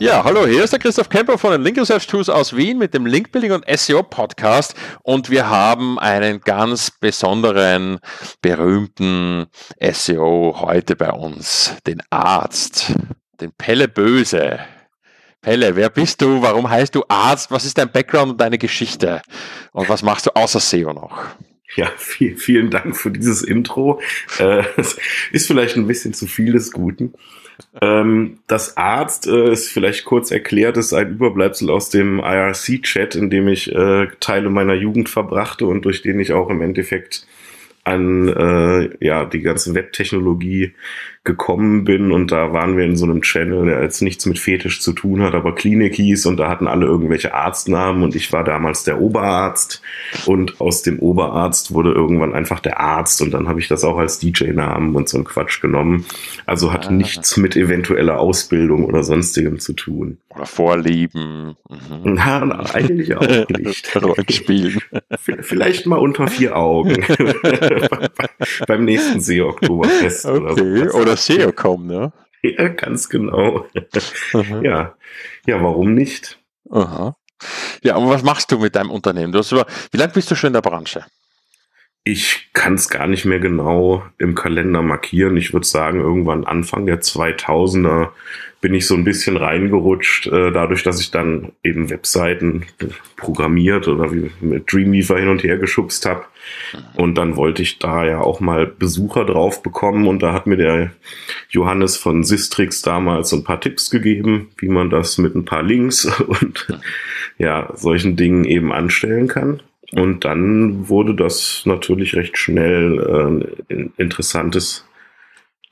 Ja, hallo, hier ist der Christoph Kemper von den Link Research Tools aus Wien mit dem Linkbuilding und SEO Podcast und wir haben einen ganz besonderen, berühmten SEO heute bei uns, den Arzt, den Pelle Böse. Pelle, wer bist du? Warum heißt du Arzt? Was ist dein Background und deine Geschichte? Und was machst du außer SEO noch? Ja, viel, vielen Dank für dieses Intro. Äh, ist vielleicht ein bisschen zu viel des Guten. Ähm, das Arzt äh, ist vielleicht kurz erklärt, ist ein Überbleibsel aus dem IRC-Chat, in dem ich äh, Teile meiner Jugend verbrachte und durch den ich auch im Endeffekt an äh, ja die ganze Webtechnologie gekommen bin und da waren wir in so einem Channel, der jetzt nichts mit Fetisch zu tun hat, aber Klinik hieß und da hatten alle irgendwelche Arztnamen und ich war damals der Oberarzt und aus dem Oberarzt wurde irgendwann einfach der Arzt und dann habe ich das auch als DJ-Namen und so ein Quatsch genommen. Also hat ah. nichts mit eventueller Ausbildung oder sonstigem zu tun. Oder Vorlieben. Mhm. Na, na, eigentlich auch nicht. Rollenspielen. Vielleicht mal unter vier Augen. Beim nächsten See-Oktoberfest okay. oder so. Oder SEO.com, ne? Ja, ganz genau. ja. ja, warum nicht? Aha. Ja, aber was machst du mit deinem Unternehmen? Du hast über, wie lange bist du schon in der Branche? Ich kann es gar nicht mehr genau im Kalender markieren. Ich würde sagen, irgendwann Anfang der 2000er bin ich so ein bisschen reingerutscht, äh, dadurch, dass ich dann eben Webseiten programmiert oder wie mit Dreamweaver hin und her geschubst habe. Und dann wollte ich da ja auch mal Besucher drauf bekommen und da hat mir der Johannes von Sistrix damals so ein paar Tipps gegeben, wie man das mit ein paar Links und ja, solchen Dingen eben anstellen kann. Und dann wurde das natürlich recht schnell äh, ein interessantes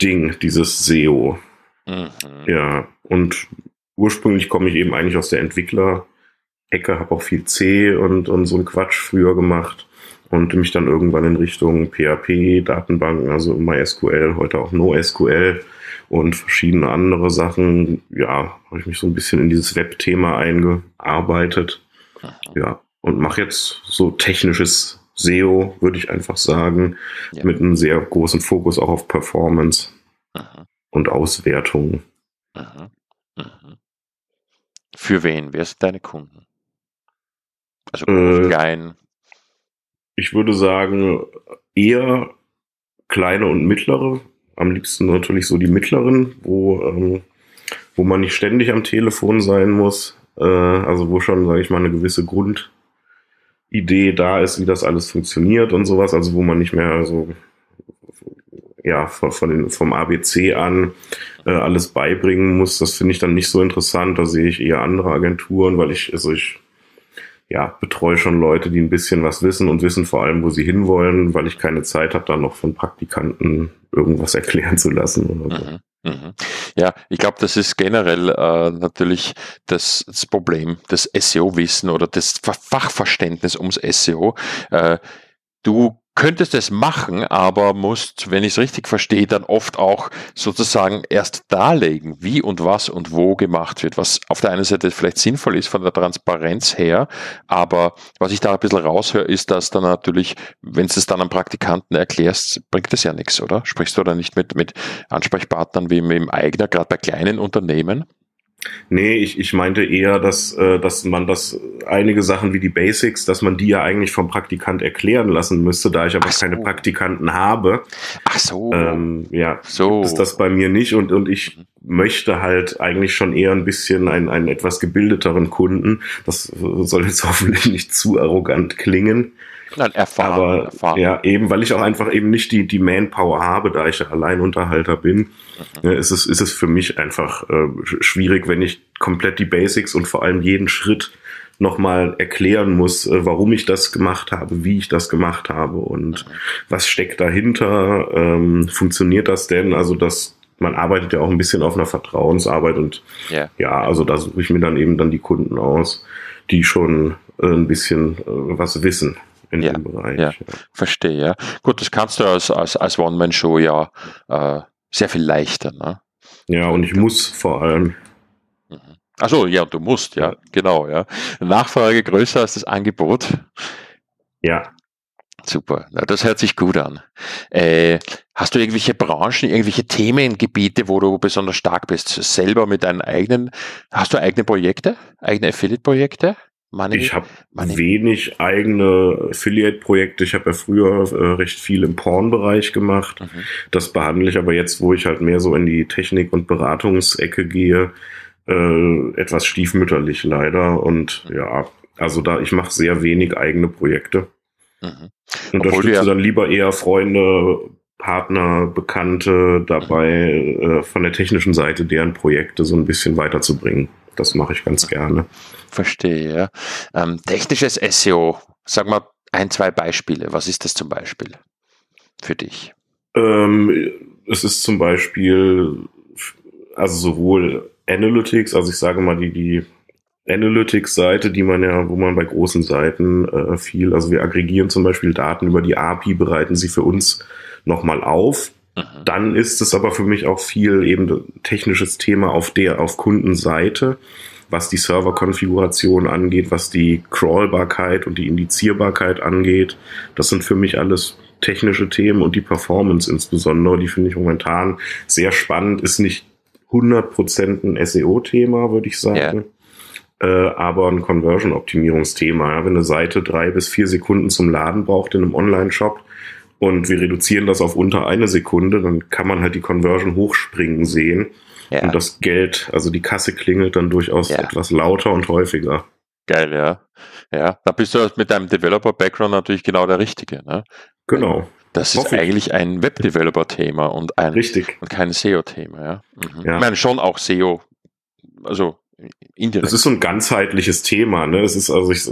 Ding, dieses SEO. Mhm. Ja, und ursprünglich komme ich eben eigentlich aus der Entwickler-Ecke, habe auch viel C und, und so ein Quatsch früher gemacht und mich dann irgendwann in Richtung PHP, Datenbanken, also MySQL, heute auch NoSQL und verschiedene andere Sachen, ja, habe ich mich so ein bisschen in dieses Web-Thema eingearbeitet. Ja, und mache jetzt so technisches SEO, würde ich einfach sagen, ja. mit einem sehr großen Fokus auch auf Performance. Aha und Auswertung. Aha, aha. Für wen? Wer sind deine Kunden? Also äh, klein? Ich würde sagen, eher kleine und mittlere. Am liebsten natürlich so die mittleren, wo, ähm, wo man nicht ständig am Telefon sein muss. Äh, also wo schon, sage ich mal, eine gewisse Grundidee da ist, wie das alles funktioniert und sowas. Also wo man nicht mehr so ja, von, von den, vom ABC an äh, alles beibringen muss. Das finde ich dann nicht so interessant. Da sehe ich eher andere Agenturen, weil ich, also ich ja, betreue schon Leute, die ein bisschen was wissen und wissen vor allem, wo sie hinwollen, weil ich keine Zeit habe, da noch von Praktikanten irgendwas erklären zu lassen. Oder so. Mhm. Mhm. Ja, ich glaube, das ist generell äh, natürlich das, das Problem des SEO-Wissen oder das Fachverständnis ums SEO. Äh, du könntest es machen, aber musst, wenn ich es richtig verstehe, dann oft auch sozusagen erst darlegen, wie und was und wo gemacht wird, was auf der einen Seite vielleicht sinnvoll ist von der Transparenz her, aber was ich da ein bisschen raushöre, ist, dass dann natürlich, wenn du es dann am Praktikanten erklärst, bringt das ja nichts, oder? Sprichst du da nicht mit, mit Ansprechpartnern wie mit dem Eigner, gerade bei kleinen Unternehmen? Nee, ich, ich meinte eher, dass, äh, dass man das einige Sachen wie die Basics, dass man die ja eigentlich vom Praktikant erklären lassen müsste, da ich aber so. keine Praktikanten habe. Ach so. Ähm, ja, so. ist das bei mir nicht und, und ich möchte halt eigentlich schon eher ein bisschen einen, einen etwas gebildeteren Kunden. Das soll jetzt hoffentlich nicht zu arrogant klingen. Nein, erfahren, Aber erfahren. ja, eben, weil ich auch einfach eben nicht die, die Manpower habe, da ich ja Alleinunterhalter bin, mhm. ist, es, ist es für mich einfach äh, schwierig, wenn ich komplett die Basics und vor allem jeden Schritt nochmal erklären muss, äh, warum ich das gemacht habe, wie ich das gemacht habe und mhm. was steckt dahinter, ähm, funktioniert das denn? Also das, man arbeitet ja auch ein bisschen auf einer Vertrauensarbeit und yeah. ja, also da suche ich mir dann eben dann die Kunden aus, die schon äh, ein bisschen äh, was wissen in ja, dem Bereich. Ja, verstehe, ja. Gut, das kannst du als, als, als One-Man-Show ja äh, sehr viel leichter. Ne? Ja, und ich muss vor allem. Mhm. Achso, ja, du musst, ja, genau, ja. Nachfrage größer als das Angebot. Ja. Super, Na, das hört sich gut an. Äh, hast du irgendwelche Branchen, irgendwelche Themengebiete, wo du besonders stark bist? Selber mit deinen eigenen, hast du eigene Projekte, eigene Affiliate-Projekte? Money, ich habe wenig eigene Affiliate-Projekte. Ich habe ja früher äh, recht viel im Porn-Bereich gemacht. Mhm. Das behandle ich aber jetzt, wo ich halt mehr so in die Technik- und Beratungsecke gehe, äh, etwas stiefmütterlich leider. Und mhm. ja, also da, ich mache sehr wenig eigene Projekte. Mhm. Unterstütze ja dann lieber eher Freunde, Partner, Bekannte dabei, äh, von der technischen Seite deren Projekte so ein bisschen weiterzubringen. Das mache ich ganz gerne. Verstehe, ja. Ähm, technisches SEO, sag mal ein, zwei Beispiele. Was ist das zum Beispiel für dich? Ähm, es ist zum Beispiel, also sowohl Analytics, also ich sage mal die, die Analytics-Seite, die man ja, wo man bei großen Seiten äh, viel, also wir aggregieren zum Beispiel Daten über die API, bereiten sie für uns nochmal auf. Mhm. Dann ist es aber für mich auch viel eben technisches Thema auf der, auf Kundenseite, was die Serverkonfiguration angeht, was die Crawlbarkeit und die Indizierbarkeit angeht. Das sind für mich alles technische Themen und die Performance insbesondere, die finde ich momentan sehr spannend, ist nicht 100% ein SEO-Thema, würde ich sagen. Yeah äh, aber ein Conversion-Optimierungsthema. Ja? Wenn eine Seite drei bis vier Sekunden zum Laden braucht in einem Online-Shop und wir reduzieren das auf unter eine Sekunde, dann kann man halt die Conversion hochspringen sehen. Ja. Und das Geld, also die Kasse klingelt dann durchaus ja. etwas lauter und häufiger. Geil, ja. Ja, da bist du mit deinem Developer-Background natürlich genau der Richtige. Ne? Genau. Das ist Hoffe eigentlich ein Web-Developer-Thema und ein Richtig. und kein SEO-Thema. Ja? Mhm. ja. Ich meine schon auch SEO, also Indirekt. Das ist so ein ganzheitliches Thema. Ne? Es ist also, ich,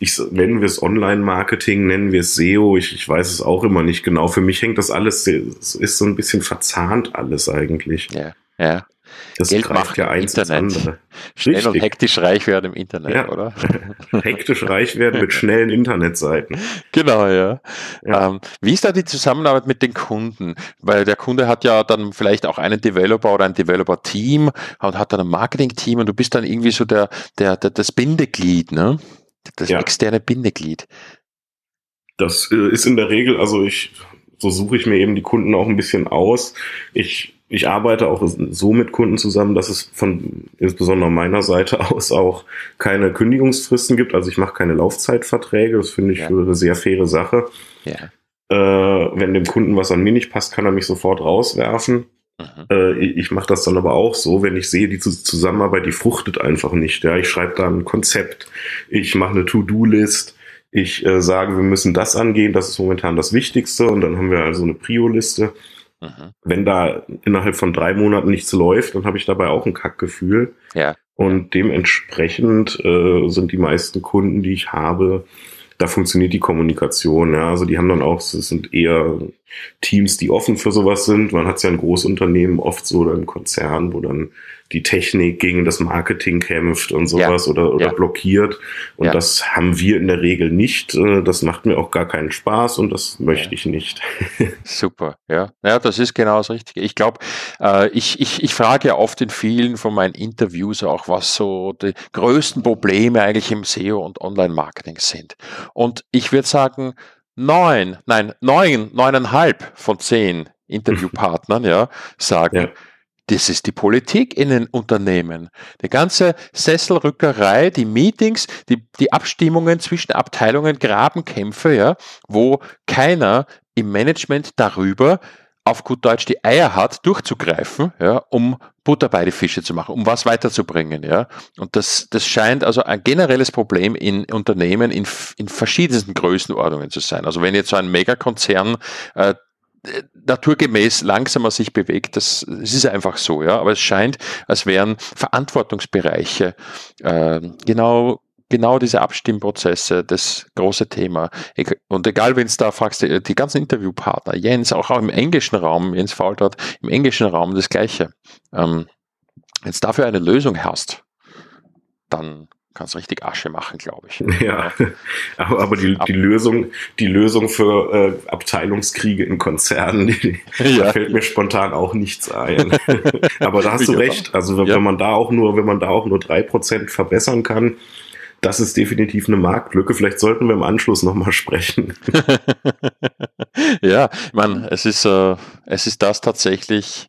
ich nennen wir es Online-Marketing, nennen wir es SEO. Ich, ich weiß es auch immer nicht genau. Für mich hängt das alles, es ist so ein bisschen verzahnt alles eigentlich. Ja, ja. Das Geld macht ja eins Internet. andere. Schnell Richtig. und hektisch reich werden im Internet, ja. oder? hektisch reich werden mit schnellen Internetseiten. Genau, ja. ja. Ähm, wie ist da die Zusammenarbeit mit den Kunden? Weil der Kunde hat ja dann vielleicht auch einen Developer oder ein Developer-Team und hat dann ein Marketing-Team und du bist dann irgendwie so der, der, der das Bindeglied, ne? Das ja. externe Bindeglied. Das äh, ist in der Regel, also ich, so suche ich mir eben die Kunden auch ein bisschen aus. Ich ich arbeite auch so mit Kunden zusammen, dass es von insbesondere meiner Seite aus auch keine Kündigungsfristen gibt. Also ich mache keine Laufzeitverträge. Das finde ich ja. eine sehr faire Sache. Ja. Äh, wenn dem Kunden was an mir nicht passt, kann er mich sofort rauswerfen. Mhm. Ich mache das dann aber auch so, wenn ich sehe, die Zusammenarbeit, die fruchtet einfach nicht. Ja, ich schreibe da ein Konzept, ich mache eine To-Do-List, ich äh, sage, wir müssen das angehen, das ist momentan das Wichtigste und dann haben wir also eine Prio-Liste. Mhm. Wenn da innerhalb von drei Monaten nichts läuft, dann habe ich dabei auch ein Kackgefühl. Ja. Und dementsprechend äh, sind die meisten Kunden, die ich habe, da funktioniert die Kommunikation. Ja. Also die haben dann auch, es sind eher Teams, die offen für sowas sind. Man hat es ja in Großunternehmen oft so oder in Konzernen, wo dann die Technik gegen das Marketing kämpft und sowas ja. oder, oder ja. blockiert. Und ja. das haben wir in der Regel nicht. Äh, das macht mir auch gar keinen Spaß und das möchte ich nicht. Super, ja. Ja, das ist genau das Richtige. Ich glaube, äh, ich, ich, ich frage ja oft in vielen von meinen Interviews auch, was so die größten Probleme eigentlich im SEO und Online-Marketing sind. Und ich würde sagen, neun, nein, neun, neuneinhalb von zehn Interviewpartnern, ja, sagen. Das ist die Politik in den Unternehmen. Die ganze Sesselrückerei, die Meetings, die, die Abstimmungen zwischen Abteilungen, Grabenkämpfe, ja, wo keiner im Management darüber auf gut Deutsch die Eier hat, durchzugreifen, ja, um Butter bei die Fische zu machen, um was weiterzubringen, ja. Und das, das scheint also ein generelles Problem in Unternehmen in, in verschiedensten Größenordnungen zu sein. Also wenn jetzt so ein Megakonzern äh, naturgemäß langsamer sich bewegt. Das, das ist einfach so, ja. Aber es scheint, als wären Verantwortungsbereiche äh, genau genau diese Abstimmprozesse das große Thema. Und egal, wenn es da fragst, die, die, ganzen Interviewpartner, Jens, auch, auch im englischen Raum, Jens Faultrat, im englischen Raum das Gleiche. Ähm, wenn es dafür eine Lösung hast, dann kannst richtig Asche machen, glaube ich. Ja, aber, aber die, die Lösung, die Lösung für äh, Abteilungskriege in Konzernen, die, ja. da fällt mir spontan auch nichts ein. aber da hast du recht. Also wenn, ja. wenn, man da auch nur, wenn man da auch nur drei Prozent verbessern kann, das ist definitiv eine Marktlücke. Vielleicht sollten wir im Anschluss nochmal sprechen. ja, ich meine, es ist, äh, es ist das tatsächlich,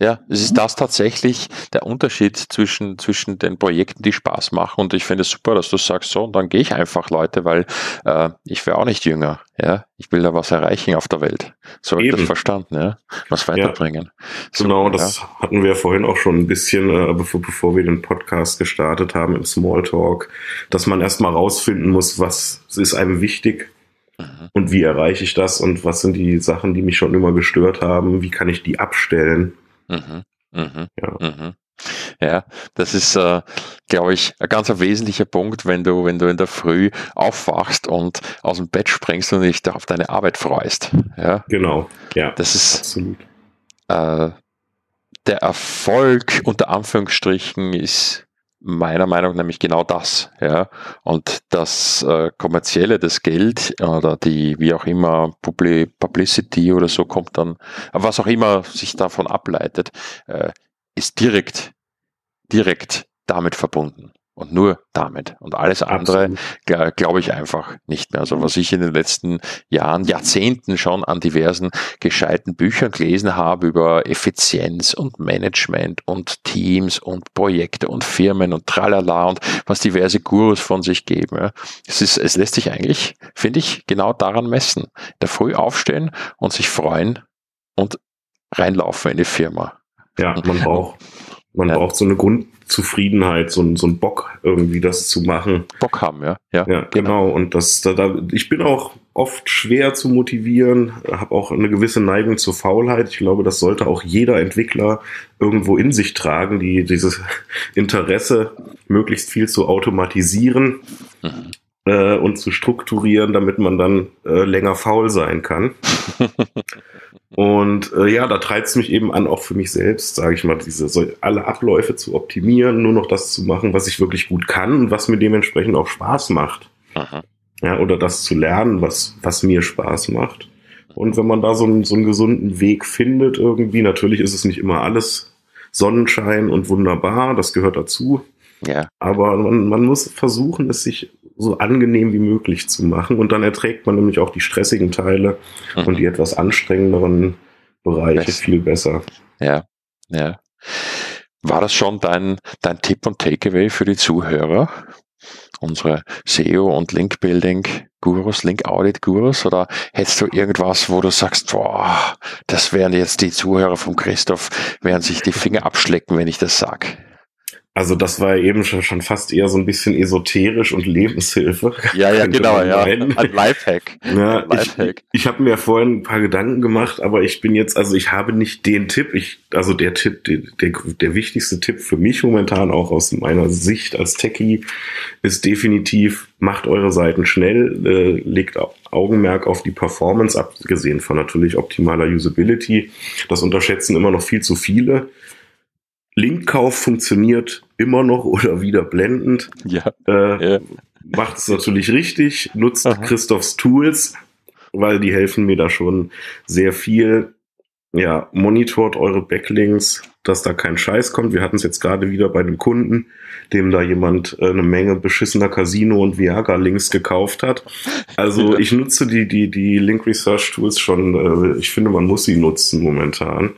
ja, es ist das tatsächlich der Unterschied zwischen, zwischen den Projekten, die Spaß machen. Und ich finde es super, dass du sagst, so, und dann gehe ich einfach, Leute, weil äh, ich wäre auch nicht jünger. Ja, ich will da was erreichen auf der Welt. So habe ich das verstanden, ja. Was weiterbringen. Ja, so, genau, das ja. hatten wir vorhin auch schon ein bisschen, äh, bevor, bevor wir den Podcast gestartet haben im Smalltalk, dass man erstmal rausfinden muss, was ist einem wichtig mhm. und wie erreiche ich das und was sind die Sachen, die mich schon immer gestört haben, wie kann ich die abstellen Mhm. Mhm. Ja. Mhm. Ja, das ist, äh, glaube ich, ein ganz wesentlicher Punkt, wenn du, wenn du in der Früh aufwachst und aus dem Bett springst und dich auf deine Arbeit freust. Ja, genau. Ja, das ist absolut. Äh, der Erfolg unter Anführungsstrichen ist meiner Meinung nämlich genau das. Ja? Und das äh, kommerzielle, das Geld oder die, wie auch immer, Publicity oder so kommt dann, was auch immer sich davon ableitet, äh, ist direkt, direkt damit verbunden und nur damit. Und alles andere glaube ich einfach nicht mehr. Also was ich in den letzten Jahren, Jahrzehnten schon an diversen gescheiten Büchern gelesen habe über Effizienz und Management und Teams und Projekte und Firmen und tralala und was diverse Gurus von sich geben. Ja. Es, ist, es lässt sich eigentlich, finde ich, genau daran messen. Der Früh aufstehen und sich freuen und reinlaufen in die Firma. Ja, man braucht man ja. braucht so eine Grundzufriedenheit, so, ein, so ein Bock, irgendwie das zu machen. Bock haben, ja. Ja, ja genau. genau. Und das, da, da, ich bin auch oft schwer zu motivieren, habe auch eine gewisse Neigung zur Faulheit. Ich glaube, das sollte auch jeder Entwickler irgendwo in sich tragen, die dieses Interesse, möglichst viel zu automatisieren. Mhm. Äh, und zu strukturieren, damit man dann äh, länger faul sein kann. Und äh, ja, da treibt es mich eben an, auch für mich selbst, sage ich mal, diese so, alle Abläufe zu optimieren, nur noch das zu machen, was ich wirklich gut kann und was mir dementsprechend auch Spaß macht. Aha. Ja, oder das zu lernen, was, was mir Spaß macht. Und wenn man da so einen, so einen gesunden Weg findet, irgendwie, natürlich ist es nicht immer alles Sonnenschein und wunderbar, das gehört dazu. Ja. Aber man, man muss versuchen, es sich so angenehm wie möglich zu machen. Und dann erträgt man nämlich auch die stressigen Teile mhm. und die etwas anstrengenderen Bereiche Best. viel besser. Ja, ja. War das schon dein, dein Tipp und Takeaway für die Zuhörer? Unsere SEO und Link Building Gurus, Link Audit Gurus? Oder hättest du irgendwas, wo du sagst, boah, das wären jetzt die Zuhörer von Christoph, werden sich die Finger abschlecken, wenn ich das sag? Also das war eben schon, schon fast eher so ein bisschen esoterisch und Lebenshilfe. Ja, ja, genau, ja. Ein Lifehack. Ja, Lifehack. Ich, ich habe mir vorhin ein paar Gedanken gemacht, aber ich bin jetzt, also ich habe nicht den Tipp, ich, also der Tipp, der, der, der wichtigste Tipp für mich momentan auch aus meiner Sicht als Techie ist definitiv, macht eure Seiten schnell, äh, legt Augenmerk auf die Performance, abgesehen von natürlich optimaler Usability. Das unterschätzen immer noch viel zu viele. Linkkauf funktioniert immer noch oder wieder blendend. Ja. Äh, ja. Macht es natürlich richtig, nutzt Aha. Christophs Tools, weil die helfen mir da schon sehr viel. Ja, monitort eure Backlinks, dass da kein Scheiß kommt. Wir hatten es jetzt gerade wieder bei einem Kunden, dem da jemand äh, eine Menge beschissener Casino und Viagra-Links gekauft hat. Also ja. ich nutze die, die, die Link Research Tools schon, äh, ich finde, man muss sie nutzen momentan.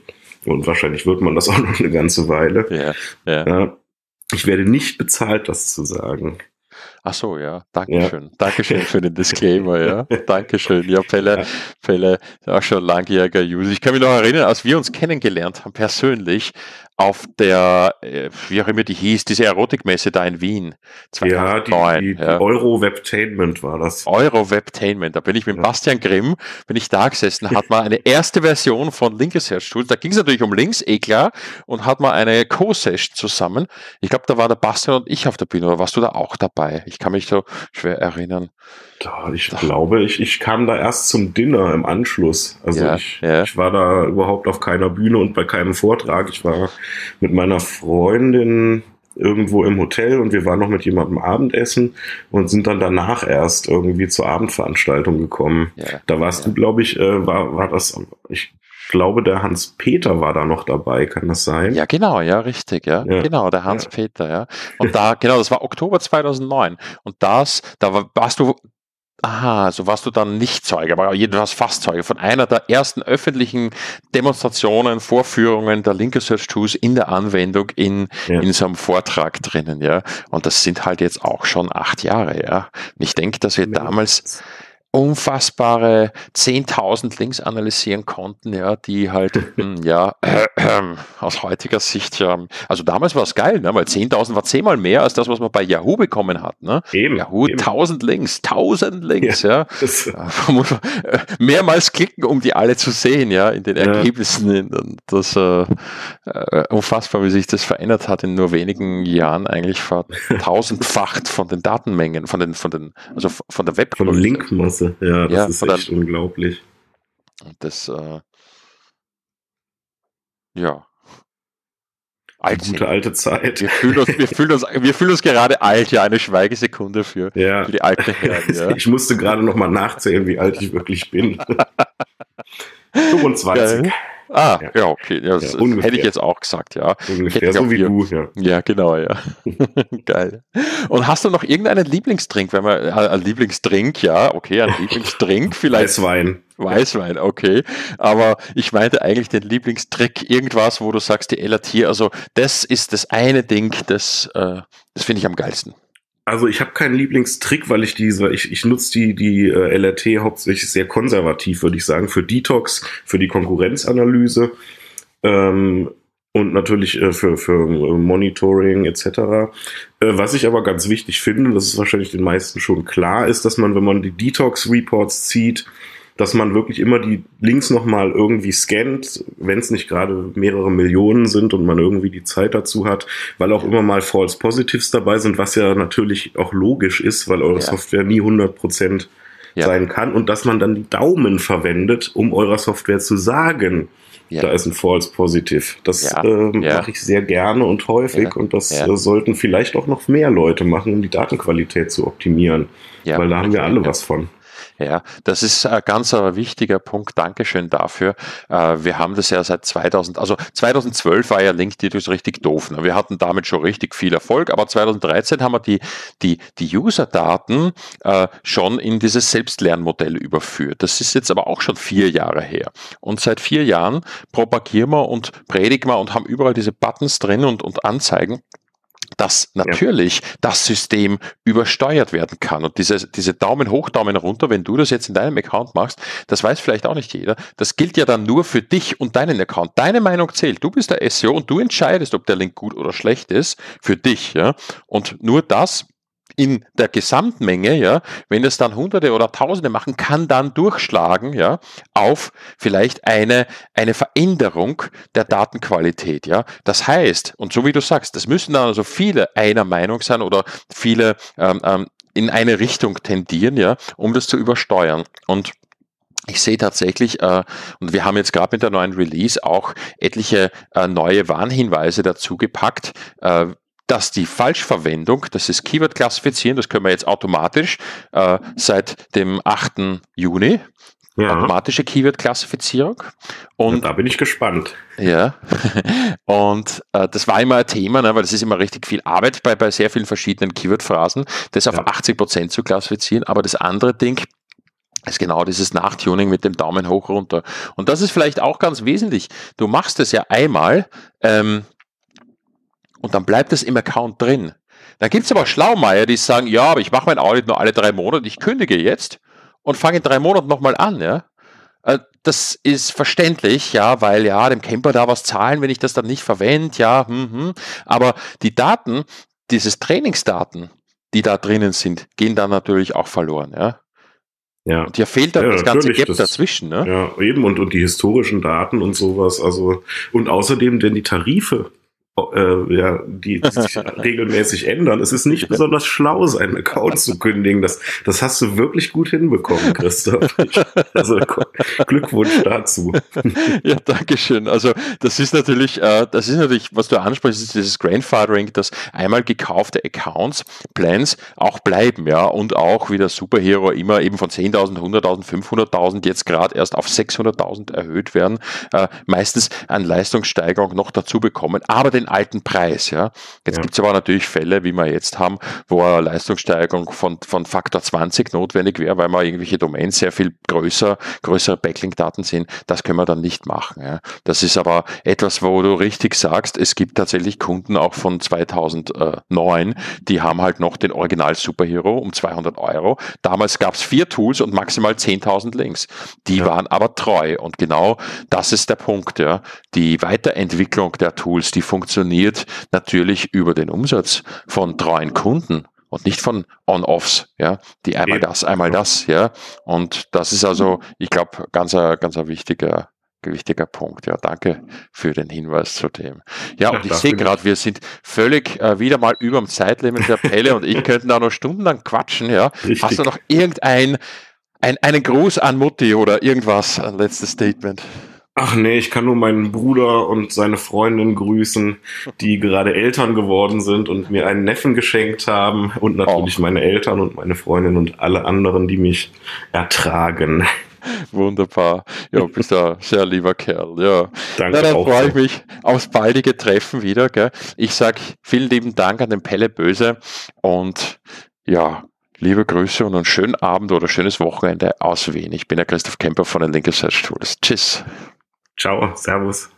Und wahrscheinlich wird man das auch noch eine ganze Weile. Ja, ja. ja. Ich werde nicht bezahlt, das zu sagen. Ach so, ja. Dankeschön. Ja. Dankeschön für den Disclaimer, ja. Dankeschön. Ja, Pelle, ja. Pelle, auch schon langjähriger User. Ich kann mich noch erinnern, als wir uns kennengelernt haben, persönlich, auf der, äh, wie auch immer die hieß, diese Erotikmesse da in Wien. 2009, ja, die, die ja. Euro Webtainment war das. Euro Webtainment. Da bin ich mit ja. Bastian Grimm, bin ich da gesessen, hat mal eine erste Version von Link Research Tools. Da ging es natürlich um Links, eh klar, und hat mal eine Co-Session zusammen. Ich glaube, da war der Bastian und ich auf der Bühne, oder warst du da auch dabei? Ich kann mich so schwer erinnern. Da, ich glaube, ich, ich kam da erst zum Dinner im Anschluss. Also ja, ich, ich war da überhaupt auf keiner Bühne und bei keinem Vortrag. Ich war mit meiner Freundin irgendwo im Hotel und wir waren noch mit jemandem Abendessen und sind dann danach erst irgendwie zur Abendveranstaltung gekommen. Ja, da warst ja. du, glaube ich, äh, war, war das, ich Ich glaube, der Hans-Peter war da noch dabei, kann das sein? Ja, genau, ja, richtig, ja. ja. Genau, der Hans-Peter, ja. Und da, genau, das war Oktober 2009. Und das, da warst du Aha, so warst du dann nicht Zeuge, aber jedenfalls fast Zeuge von einer der ersten öffentlichen Demonstrationen, Vorführungen der Linke Search Tools in der Anwendung in, ja. in so einem Vortrag drinnen, ja. Und das sind halt jetzt auch schon acht Jahre, ja. Und ich denke, dass wir damals unfassbare 10.000 Links analysieren konnten, ja, die halt, hm, ja, äh, äh, aus heutiger Sicht ja, also damals war es geil, ne, weil 10.000 war zehnmal mehr als das, was man bei Yahoo bekommen hat, ne? Eben, Yahoo, eben. 1000 Links, 1000 Links, ja. ja. Äh, mehrmals klicken, um die alle zu sehen, ja, in den Ergebnissen. Ja. Das, äh, äh, unfassbar, wie sich das verändert hat in nur wenigen Jahren, eigentlich vertausendfacht von den Datenmengen, von den, von den, also von der Web. Von Linkmasse. Klasse. Ja, das ja, ist echt dann, unglaublich. Das, äh, ja. Die gute alte Zeit. Wir fühlen, uns, wir, fühlen uns, wir fühlen uns gerade alt, ja, eine Schweigesekunde für, ja. für die alte Herren. Ja. Ich musste gerade nochmal nachzählen, wie alt ich wirklich bin. 25. Geil. Ah, ja, ja okay. Ja, das ja, hätte ich jetzt auch gesagt, ja. Ungefähr so wie du, ja. Ja, genau, ja. Geil. Und hast du noch irgendeinen Lieblingsdrink, wenn man, äh, ein Lieblingsdrink, ja, okay, ein Lieblingsdrink vielleicht. Weißwein. Weißwein, okay. Aber ich meinte eigentlich den Lieblingstrick, irgendwas, wo du sagst, die LAT, also das ist das eine Ding, das, äh, das finde ich am geilsten. Also ich habe keinen Lieblingstrick, weil ich diese, ich, ich nutze die, die äh, LRT hauptsächlich sehr konservativ, würde ich sagen, für Detox, für die Konkurrenzanalyse ähm, und natürlich äh, für, für Monitoring etc. Äh, was ich aber ganz wichtig finde, das ist wahrscheinlich den meisten schon klar, ist, dass man, wenn man die Detox-Reports zieht, dass man wirklich immer die Links nochmal irgendwie scannt, wenn es nicht gerade mehrere Millionen sind und man irgendwie die Zeit dazu hat, weil auch immer mal False Positives dabei sind, was ja natürlich auch logisch ist, weil eure ja. Software nie 100 Prozent ja. sein kann und dass man dann die Daumen verwendet, um eurer Software zu sagen, ja. da ist ein False Positive. Das ja. äh, mache ich sehr gerne und häufig und das äh, sollten vielleicht auch noch mehr Leute machen, um die Datenqualität zu optimieren, weil da haben wir alle was von. Ja, das ist ein ganz ein wichtiger Punkt. Dankeschön dafür. Äh, wir haben das ja seit 2000, also 2012 war ja LinkedIn richtig doof. Ne? Wir hatten damit schon richtig viel Erfolg, aber 2013 haben wir die, die, die User-Daten äh, schon in dieses Selbstlernmodell überführt. Das ist jetzt aber auch schon vier Jahre her. Und seit vier Jahren propagieren wir und predigen wir und haben überall diese Buttons drin und, und Anzeigen dass natürlich ja. das System übersteuert werden kann. Und diese, diese Daumen hoch, Daumen runter, wenn du das jetzt in deinem Account machst, das weiß vielleicht auch nicht jeder. Das gilt ja dann nur für dich und deinen Account. Deine Meinung zählt. Du bist der SEO und du entscheidest, ob der Link gut oder schlecht ist für dich. Ja? Und nur das in der Gesamtmenge, ja, wenn es dann Hunderte oder Tausende machen, kann dann durchschlagen, ja, auf vielleicht eine, eine Veränderung der Datenqualität, ja. Das heißt, und so wie du sagst, das müssen dann also viele einer Meinung sein oder viele ähm, ähm, in eine Richtung tendieren, ja, um das zu übersteuern. Und ich sehe tatsächlich, äh, und wir haben jetzt gerade mit der neuen Release auch etliche äh, neue Warnhinweise dazu gepackt, äh, dass die Falschverwendung, das ist Keyword klassifizieren, das können wir jetzt automatisch äh, seit dem 8. Juni. Ja. Automatische Keyword-Klassifizierung. Und ja, da bin ich gespannt. Ja. Und äh, das war immer ein Thema, ne, weil das ist immer richtig viel Arbeit bei, bei sehr vielen verschiedenen Keyword-Phrasen, das auf ja. 80 Prozent zu klassifizieren. Aber das andere Ding, ist genau dieses Nachtuning mit dem Daumen hoch runter. Und das ist vielleicht auch ganz wesentlich. Du machst es ja einmal, ähm, und dann bleibt es im Account drin. Dann gibt es aber Schlaumeier, die sagen, ja, aber ich mache mein Audit nur alle drei Monate, ich kündige jetzt und fange in drei Monaten nochmal an, ja. Äh, das ist verständlich, ja, weil ja, dem Camper da was zahlen, wenn ich das dann nicht verwende, ja, hm, hm. aber die Daten, dieses Trainingsdaten, die da drinnen sind, gehen dann natürlich auch verloren, ja. Ja. Und hier fehlt dann ja, das ganze Gap das, dazwischen, ne? Ja, eben, und, und die historischen Daten und sowas, also, und außerdem denn die Tarife, äh, ja, die, die sich regelmäßig ändern. Es ist nicht besonders schlau, seinen Account zu kündigen. Das, das hast du wirklich gut hinbekommen, Christoph. Also Glückwunsch dazu. Ja, danke schön. Also das ist natürlich, äh, das ist natürlich, was du ansprichst, ist dieses Grandfathering, dass einmal gekaufte Accounts, Plans auch bleiben, ja, und auch wie der Superhero immer eben von 10.000, 100.000, 500.000 jetzt gerade erst auf 600.000 erhöht werden, äh, meistens an Leistungssteigerung noch dazu bekommen, aber den alten Preis. Ja. Jetzt ja. gibt es aber natürlich Fälle, wie wir jetzt haben, wo eine Leistungssteigerung von, von Faktor 20 notwendig wäre, weil wir irgendwelche Domains sehr viel größer, größere Backlink-Daten sind. Das können wir dann nicht machen. Ja. Das ist aber etwas, wo du richtig sagst, es gibt tatsächlich Kunden auch von 2009, die haben halt noch den Original Superhero um 200 Euro. Damals gab es vier Tools und maximal 10.000 Links. Die ja. waren aber treu und genau das ist der Punkt. Ja. Die Weiterentwicklung der Tools, die funktioniert funktioniert natürlich über den Umsatz von treuen Kunden und nicht von On-Offs, ja, die einmal das, einmal das, ja. Und das ist also, ich glaube, ganz ein, ganz ein wichtiger, wichtiger Punkt. Ja, danke für den Hinweis zu dem. Ja, und ich sehe gerade, wir sind völlig äh, wieder mal über dem Zeitlimit der Pelle und ich könnte da noch stundenlang quatschen. Ja, Richtig. hast du noch irgendein ein, einen Gruß an Mutti oder irgendwas, ein letztes Statement? Ach nee, ich kann nur meinen Bruder und seine Freundin grüßen, die gerade Eltern geworden sind und mir einen Neffen geschenkt haben und natürlich oh. meine Eltern und meine Freundin und alle anderen, die mich ertragen. Wunderbar. Ja, bist ein sehr lieber Kerl. Ja. Danke. Na, dann freue ich mich aufs baldige Treffen wieder. Gell? Ich sage vielen lieben Dank an den Pelle Böse und ja, liebe Grüße und einen schönen Abend oder schönes Wochenende aus Wien. Ich bin der Christoph Kemper von den Linke Search Tools. Tschüss. Ciao, Servus.